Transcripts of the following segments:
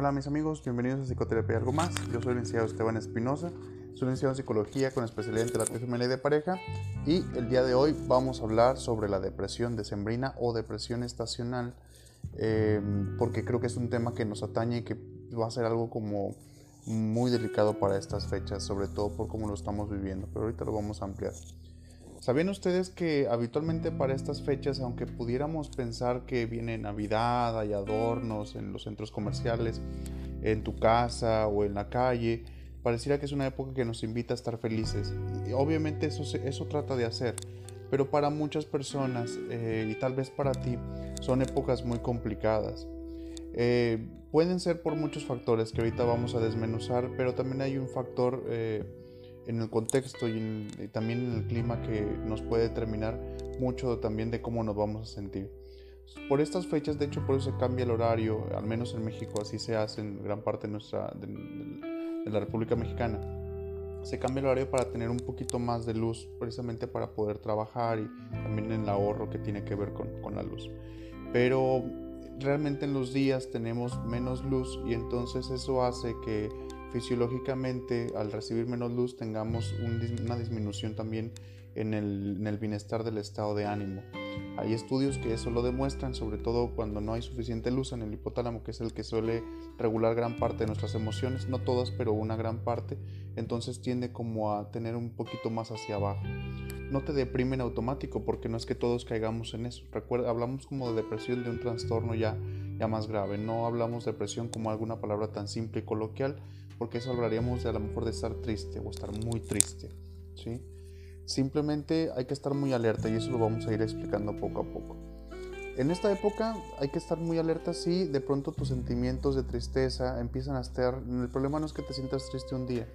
Hola mis amigos, bienvenidos a Psicoterapia y Algo Más. Yo soy el licenciado Esteban Espinosa, soy licenciado en Psicología con especialidad en terapia femenina y de pareja y el día de hoy vamos a hablar sobre la depresión decembrina o depresión estacional eh, porque creo que es un tema que nos atañe y que va a ser algo como muy delicado para estas fechas, sobre todo por cómo lo estamos viviendo, pero ahorita lo vamos a ampliar. ¿Sabían ustedes que habitualmente para estas fechas, aunque pudiéramos pensar que viene Navidad, hay adornos en los centros comerciales, en tu casa o en la calle, pareciera que es una época que nos invita a estar felices? Obviamente eso, eso trata de hacer, pero para muchas personas eh, y tal vez para ti son épocas muy complicadas. Eh, pueden ser por muchos factores que ahorita vamos a desmenuzar, pero también hay un factor... Eh, en el contexto y, también en el clima que nos puede determinar mucho también de cómo nos vamos a sentir. Por estas fechas, de hecho, por eso se cambia el horario, al menos en México, así se hace en gran parte de, nuestra, de, la República Mexicana. Se cambia el horario para tener un poquito más de luz, precisamente para poder trabajar y también en el ahorro que tiene que ver con, con la luz. Pero realmente en los días tenemos menos luz y entonces eso hace que fisiológicamente al recibir menos luz tengamos una disminución también en el, bienestar del estado de ánimo. Hay estudios que eso lo demuestran, sobre todo cuando no hay suficiente luz en el hipotálamo, que es el que suele regular gran parte de nuestras emociones, no todas, pero una gran parte, entonces tiende como a tener un poquito más hacia abajo. No te deprimen automático, porque no es que todos caigamos en eso. Recuerda, hablamos como de depresión de un trastorno ya, ya más grave, no hablamos de depresión como alguna palabra tan simple y coloquial, porque eso hablaríamos de a lo mejor de estar triste o estar muy triste, ¿sí? Simplemente hay que estar muy alerta y eso lo vamos a ir explicando poco a poco. En esta época hay que estar muy alerta si de pronto tus sentimientos de tristeza empiezan a estar... El problema no es que te sientas triste un día,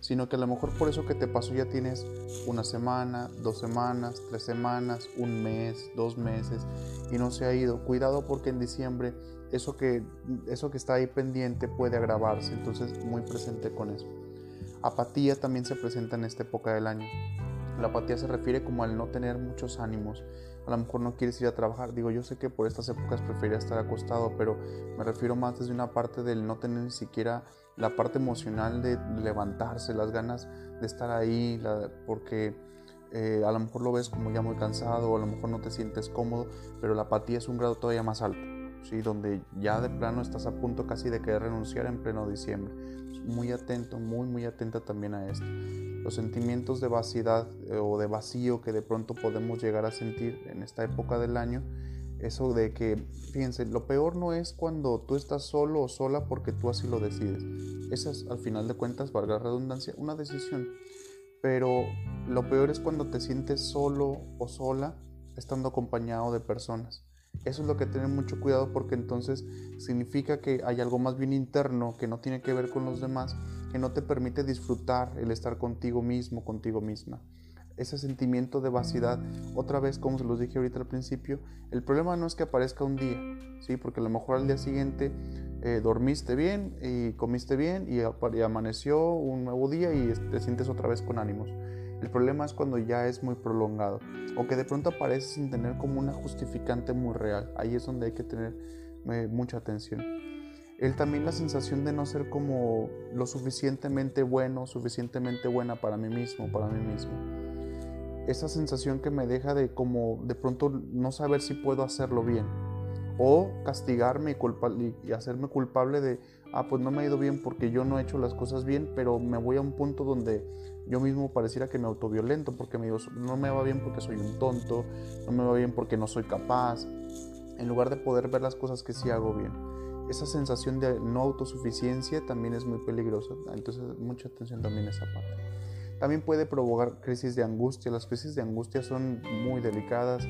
sino que a lo mejor por eso que te pasó ya tienes una semana, dos semanas, tres semanas, un mes, dos meses y no se ha ido. Cuidado porque en diciembre eso que, eso que está ahí pendiente puede agravarse, entonces muy presente con eso. Apatía también se presenta en esta época del año. La apatía se refiere como al no tener muchos ánimos. A lo mejor no quieres ir a trabajar. Digo, yo sé que por estas épocas preferiría estar acostado, pero me refiero más desde una parte del no tener ni siquiera la parte emocional de levantarse, las ganas de estar ahí, porque eh, a lo mejor lo ves como ya muy cansado, a lo mejor no te sientes cómodo, pero la apatía es un grado todavía más alto. ¿sí? donde ya de plano estás a punto casi de querer renunciar en pleno diciembre. Muy atento, muy, muy atenta también a esto. Los sentimientos de vacidad eh, o de vacío que de pronto podemos llegar a sentir en esta época del año, eso de que, fíjense, lo peor no es cuando tú estás solo o sola porque tú así lo decides. Esa es, al final de cuentas, valga la redundancia, una decisión. Pero lo peor es cuando te sientes solo o sola estando acompañado de personas. Eso es lo que tener mucho cuidado porque entonces significa que hay algo más bien interno que no tiene que ver con los demás, que no te permite disfrutar el estar contigo mismo, contigo misma. Ese sentimiento de vacidad, otra vez como se los dije ahorita al principio, el problema no es que aparezca un día, ¿sí? porque a lo mejor al día siguiente eh, dormiste bien y comiste bien y, amaneció un nuevo día y te sientes otra vez con ánimos. El problema es cuando ya es muy prolongado o que de pronto aparece sin tener como una justificante muy real. Ahí es donde hay que tener eh, mucha atención. El también la sensación de no ser como lo suficientemente bueno, suficientemente buena para mí mismo, para mí mismo. Esa sensación que me deja de como de pronto no saber si puedo hacerlo bien o castigarme y, hacerme culpable de ah, pues no me ha ido bien porque yo no he hecho las cosas bien, pero me voy a un punto donde yo mismo pareciera que me autoviolento porque me digo, no me va bien porque soy un tonto, no me va bien porque no soy capaz, en lugar de poder ver las cosas que sí hago bien. Esa sensación de no autosuficiencia también es muy peligrosa, entonces mucha atención también a esa parte. También puede provocar crisis de angustia. Las crisis de angustia son muy delicadas,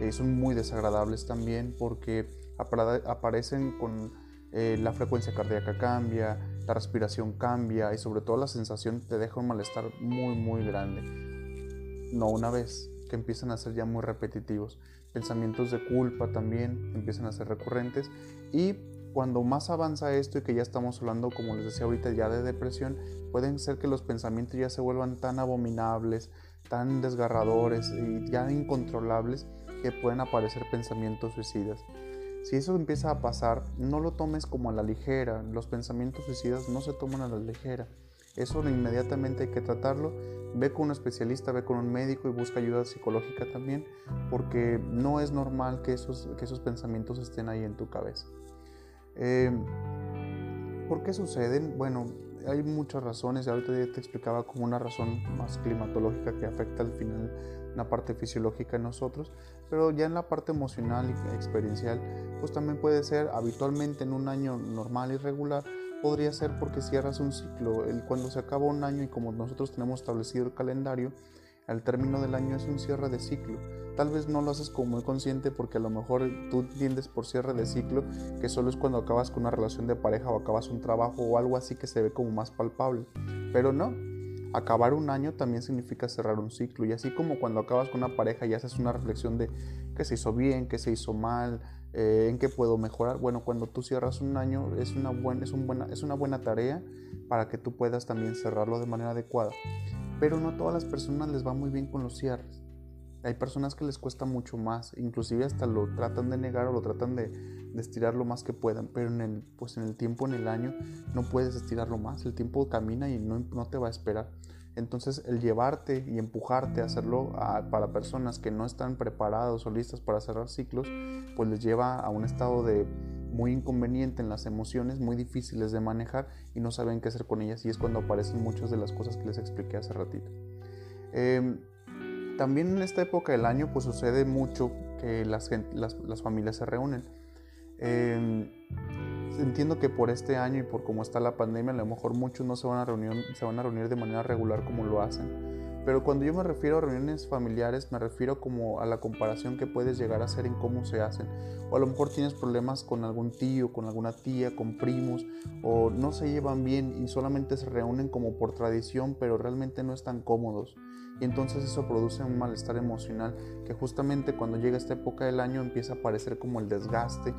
eh, son muy desagradables también porque aparecen con eh, la frecuencia cardíaca cambia, la respiración cambia y sobre todo la sensación te deja un malestar muy muy grande. No una vez, que empiezan a ser ya muy repetitivos. Pensamientos de culpa también empiezan a ser recurrentes y cuando más avanza esto y que ya estamos hablando, como les decía ahorita, ya de depresión, pueden ser que los pensamientos ya se vuelvan tan abominables, tan desgarradores y ya incontrolables que pueden aparecer pensamientos suicidas. Si eso empieza a pasar, no lo tomes como a la ligera. Los pensamientos suicidas no se toman a la ligera. Eso inmediatamente hay que tratarlo. Ve con un especialista, ve con un médico y busca ayuda psicológica también, porque no es normal que esos, que esos pensamientos estén ahí en tu cabeza. Eh, ¿Por qué suceden? Bueno, hay muchas razones, ahorita ya te explicaba como una razón más climatológica que afecta al final una parte fisiológica en nosotros, pero ya en la parte emocional y experiencial, pues también puede ser habitualmente en un año normal y regular, podría ser porque cierras un ciclo, el, cuando se acaba un año y como nosotros tenemos establecido el calendario, al término del año es un cierre de ciclo. Tal vez no lo haces como muy consciente porque a lo mejor tú entiendes por cierre de ciclo que solo es cuando acabas con una relación de pareja o acabas un trabajo o algo así que se ve como más palpable. Pero no, acabar un año también significa cerrar un ciclo y así como cuando acabas con una pareja y haces una reflexión de qué se hizo bien, qué se hizo mal, eh, en qué puedo mejorar. Bueno, cuando tú cierras un año es una, buena, es, un buena, es una buena tarea para que tú puedas también cerrarlo de manera adecuada. Pero no todas las personas les va muy bien con los cierres. Hay personas que les cuesta mucho más, inclusive hasta lo tratan de negar o lo tratan de, estirar lo más que puedan, pero en el, pues en el tiempo, en el año, no puedes estirarlo más, el tiempo camina y no, no te va a esperar. Entonces el llevarte y empujarte a hacerlo para personas que no están preparados o listas para cerrar ciclos, pues les lleva a un estado de muy inconveniente en las emociones, muy difíciles de manejar y no saben qué hacer con ellas y es cuando aparecen muchas de las cosas que les expliqué hace ratito. Em, también en esta época del año pues sucede mucho que las, familias se reúnen. Em, entiendo que por este año y por cómo está la pandemia a lo mejor muchos no se van a reunir, se van a reunir de manera regular como lo hacen pero cuando yo me refiero a reuniones familiares, me refiero como a la comparación que puedes llegar a hacer en cómo se hacen. O a lo mejor tienes problemas con algún tío, con alguna tía, con primos, o no se llevan bien y solamente se reúnen como por tradición, pero realmente no están cómodos. Y entonces eso produce un malestar emocional que justamente cuando llega esta época del año empieza a aparecer como el desgaste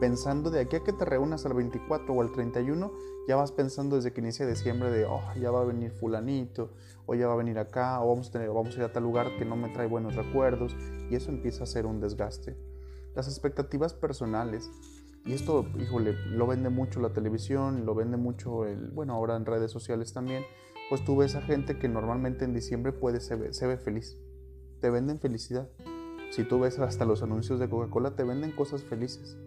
pensando de aquí a que te reúnas al 24 o al 31, ya vas pensando desde que inicia diciembre de, oh, ya va a venir fulanito, o ya va a venir acá, o vamos a, tener, vamos a ir a tal lugar que no me trae buenos recuerdos, y eso empieza a ser un desgaste. Las expectativas personales, y esto, híjole, lo vende mucho la televisión, lo vende mucho, el, bueno, ahora en redes sociales también, pues tú ves a gente que normalmente en diciembre puede, se ve, feliz, te venden felicidad. Si tú ves hasta los anuncios de Coca-Cola, te venden cosas felices.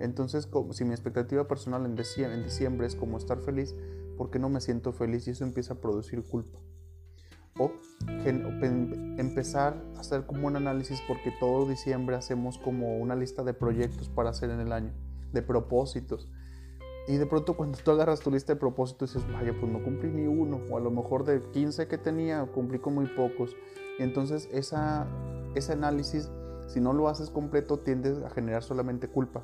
Entonces, si mi expectativa personal en diciembre es como estar feliz, ¿por qué no me siento feliz? Y eso empieza a producir culpa. O empezar a hacer como un análisis porque todo diciembre hacemos como una lista de proyectos para hacer en el año, de propósitos. Y de pronto cuando tú agarras tu lista de propósitos dices, vaya, pues no cumplí ni uno, o a lo mejor de 15 que tenía, cumplí con muy pocos. Entonces esa, ese análisis, si no lo haces completo, tiendes a generar solamente culpa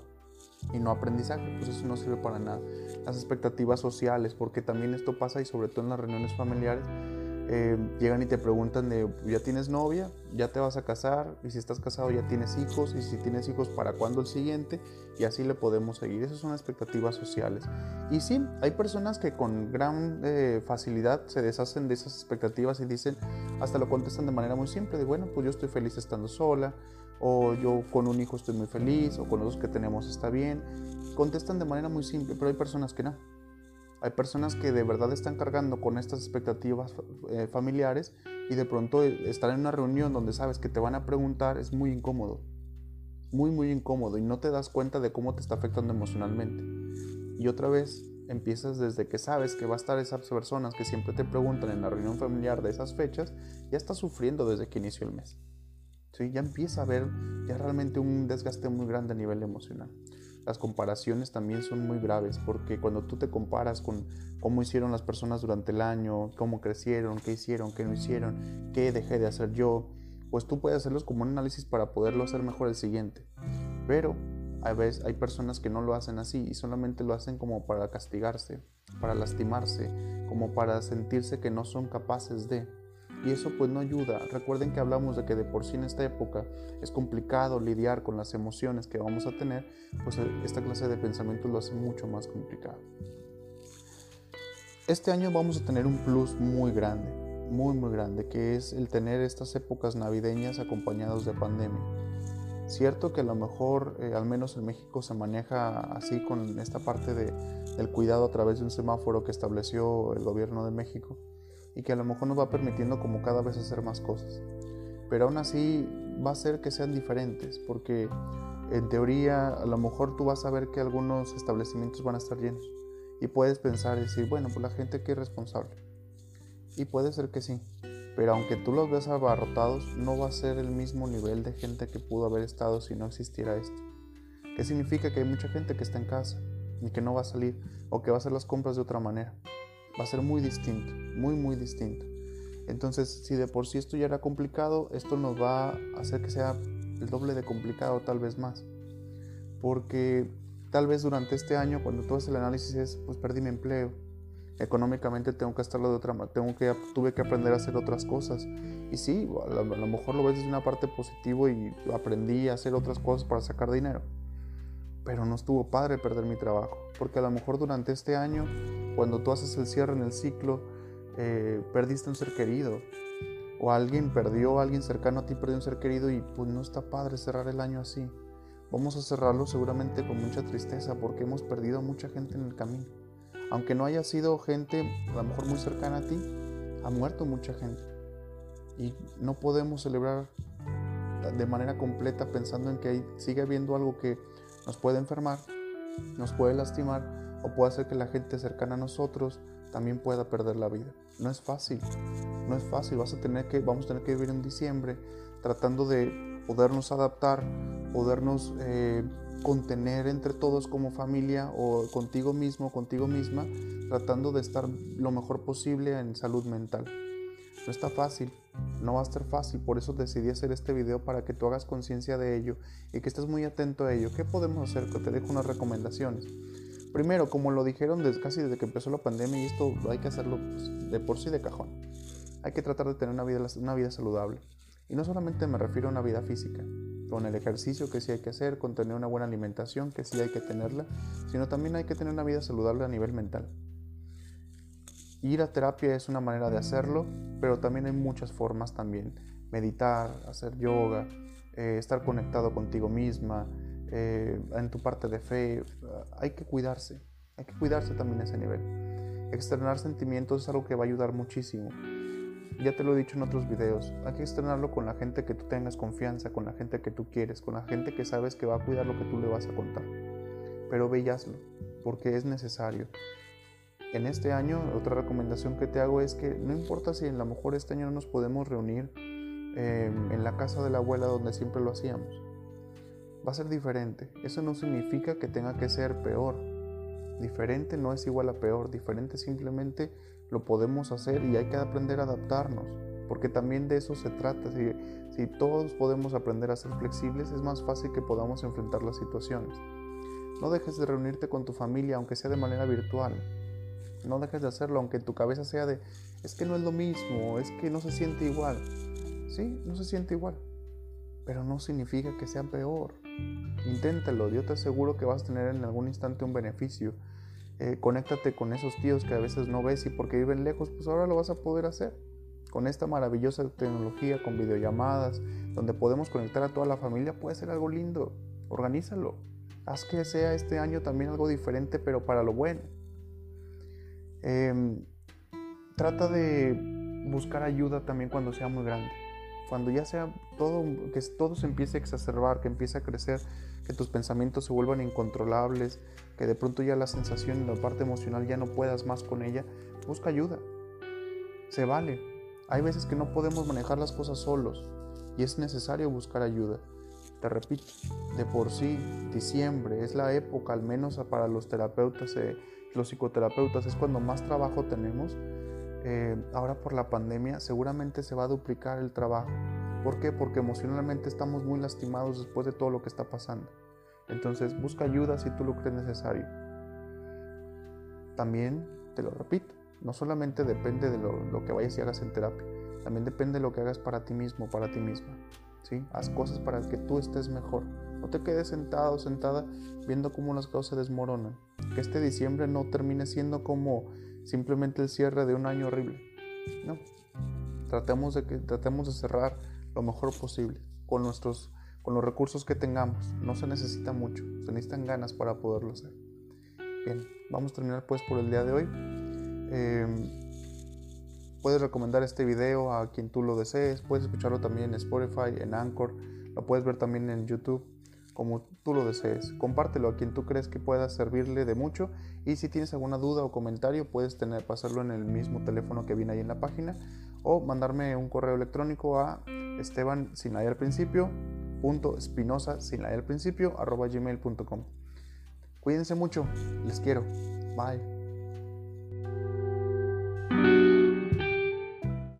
y no aprendizaje, pues eso no sirve para nada. Las expectativas sociales, porque también esto pasa y sobre todo en las reuniones familiares, eh, llegan y te preguntan ¿ya tienes novia? ¿Ya te vas a casar? Y si estás casado ya tienes hijos, y si tienes hijos, ¿para cuándo el siguiente? Y así le podemos seguir. Esas son expectativas sociales. Y sí, hay personas que con gran eh, facilidad se deshacen de esas expectativas y dicen, hasta lo contestan de manera muy simple, de, bueno, pues yo estoy feliz estando sola, o yo con un hijo estoy muy feliz, o con los que tenemos está bien. Contestan de manera muy simple, pero hay personas que no. Hay personas que de verdad están cargando con estas expectativas eh, familiares y de pronto estar en una reunión donde sabes que te van a preguntar es muy incómodo. Muy, muy incómodo y no te das cuenta de cómo te está afectando emocionalmente. Y otra vez empiezas desde que sabes que va a estar esas personas que siempre te preguntan en la reunión familiar de esas fechas, ya estás sufriendo desde que inició el mes. Ya empieza a haber ya realmente un desgaste muy grande a nivel emocional. Las comparaciones también son muy graves porque cuando tú te comparas con cómo hicieron las personas durante el año, cómo crecieron, qué hicieron, qué no hicieron, qué dejé de hacer yo, pues tú puedes hacerlos como un análisis para poderlo hacer mejor el siguiente. Pero a veces hay personas que no lo hacen así y solamente lo hacen como para castigarse, para lastimarse, como para sentirse que no son capaces de y eso pues no ayuda. Recuerden que hablamos de que de por sí en esta época es complicado lidiar con las emociones que vamos a tener, pues eh, esta clase de pensamiento lo hace mucho más complicado. Este año vamos a tener un plus muy grande, muy muy grande, que es el tener estas épocas navideñas acompañados de pandemia. Cierto que a lo mejor, eh, al menos en México, se maneja así con esta parte de, del cuidado a través de un semáforo que estableció el gobierno de México y que a lo mejor nos va permitiendo como cada vez hacer más cosas. Pero aún así va a ser que sean diferentes, porque en teoría a lo mejor tú vas a ver que algunos establecimientos van a estar llenos y puedes pensar y decir, bueno, pues la gente que es responsable. Y puede ser que sí, pero aunque tú los veas abarrotados, no va a ser el mismo nivel de gente que pudo haber estado si no existiera esto. ¿Qué significa? Que hay mucha gente que está en casa y que no va a salir o que va a hacer las compras de otra manera. Va a ser muy distinto, muy, muy distinto. Entonces, si de por sí esto ya era complicado, esto nos va a hacer que sea el doble de complicado, tal vez más. Porque tal vez durante este año, cuando tú haces el análisis, es, pues perdí mi empleo, económicamente tengo que estarlo de otra manera, tengo que, tuve que aprender a hacer otras cosas. Y sí, a lo, mejor lo ves desde una parte positiva y aprendí a hacer otras cosas para sacar dinero. Pero no estuvo padre perder mi trabajo, porque a lo mejor durante este año, cuando tú haces el cierre en el ciclo, eh, perdiste un ser querido, o alguien perdió, alguien cercano a ti perdió un ser querido y pues no está padre cerrar el año así. Vamos a cerrarlo seguramente con mucha tristeza porque hemos perdido a mucha gente en el camino aunque no haya sido gente a lo mejor muy cercana a ti, ha muerto mucha gente. Y no podemos celebrar de manera completa pensando en que sigue habiendo algo que nos puede enfermar, nos puede lastimar o puede hacer que la gente cercana a nosotros también pueda perder la vida. No es fácil, no es fácil. Vas a tener que, vamos a tener que vivir en diciembre tratando de podernos adaptar, podernos eh, contener entre todos como familia o contigo mismo, contigo misma, tratando de estar lo mejor posible en salud mental. No está fácil, no va a estar fácil, por eso decidí hacer este video para que tú hagas conciencia de ello y que estés muy atento a ello. ¿Qué podemos hacer? Te dejo unas recomendaciones. Primero, como lo dijeron casi desde que empezó la pandemia y esto hay que hacerlo pues, de por sí de cajón. Hay que tratar de tener una vida, una vida saludable. Y no solamente me refiero a una vida física, con el ejercicio que sí hay que hacer, con tener una buena alimentación que sí hay que tenerla, sino también hay que tener una vida saludable a nivel mental. Ir a terapia es una manera de hacerlo, pero también hay muchas formas también. Meditar, hacer yoga, eh, estar conectado contigo misma, eh, en tu parte de fe. Hay que cuidarse, hay que cuidarse también a ese nivel. Externar sentimientos es algo que va a ayudar muchísimo. Ya te lo he dicho en otros videos, hay que estrenarlo con la gente que tú tengas confianza, con la gente que tú quieres, con la gente que sabes que va a cuidar lo que tú le vas a contar. Pero ve porque es necesario. En este año, otra recomendación que te hago es que no importa si a lo mejor este año no nos podemos reunir em, en la casa de la abuela donde siempre lo hacíamos. Va a ser diferente. Eso no significa que tenga que ser peor. Diferente no es igual a peor. Diferente simplemente lo podemos hacer y hay que aprender a adaptarnos, porque también de eso se trata. Si, si todos podemos aprender a ser flexibles, es más fácil que podamos enfrentar las situaciones. No dejes de reunirte con tu familia, aunque sea de manera virtual. No dejes de hacerlo, aunque tu cabeza sea de, es que no es lo mismo, es que no se siente igual. Sí, no se siente igual, pero no significa que sea peor. Inténtalo, yo te aseguro que vas a tener en algún instante un beneficio eh, conéctate con esos tíos que a veces no ves y porque viven lejos, pues ahora lo vas a poder hacer. Con esta maravillosa tecnología, con videollamadas, donde podemos conectar a toda la familia, puede ser algo lindo. Organízalo. Haz que sea este año también algo diferente, pero para lo bueno. Em, trata de buscar ayuda también cuando sea muy grande. Cuando ya sea todo, que todo se empiece a exacerbar, que empiece a crecer, que tus pensamientos se vuelvan incontrolables, que de pronto ya la sensación y la parte emocional ya no puedas más con ella, busca ayuda. Se vale. Hay veces que no podemos manejar las cosas solos y es necesario buscar ayuda. Te repito, de por sí, diciembre es la época, al menos para los terapeutas, eh, los psicoterapeutas, es cuando más trabajo tenemos. Eh, ahora por la pandemia seguramente se va a duplicar el trabajo. ¿Por qué? Porque emocionalmente estamos muy lastimados después de todo lo que está pasando. Entonces busca ayuda si tú lo crees necesario. También, te lo repito, no solamente depende de lo, que vayas y hagas en terapia, también depende de lo que hagas para ti mismo, para ti misma. ¿sí? Haz cosas para que tú estés mejor. No te quedes sentado, sentada, viendo cómo las cosas se desmoronan. Que este diciembre no termine siendo como simplemente el cierre de un año horrible. No. Tratemos de, que, tratemos de cerrar lo mejor posible con nuestros con los recursos que tengamos. No se necesita mucho, se necesitan ganas para poderlo hacer. Bien, vamos a terminar pues por el día de hoy. Em, puedes recomendar este video a quien tú lo desees, puedes escucharlo también en Spotify, en Anchor, lo puedes ver también en YouTube, como tú lo desees. Compártelo a quien tú crees que pueda servirle de mucho y si tienes alguna duda o comentario puedes tener, pasarlo en el mismo teléfono que viene ahí en la página o mandarme un correo electrónico a esteban sin al principio punto espinosa sin al principio arroba gmail.com. Cuídense mucho, les quiero. Bye.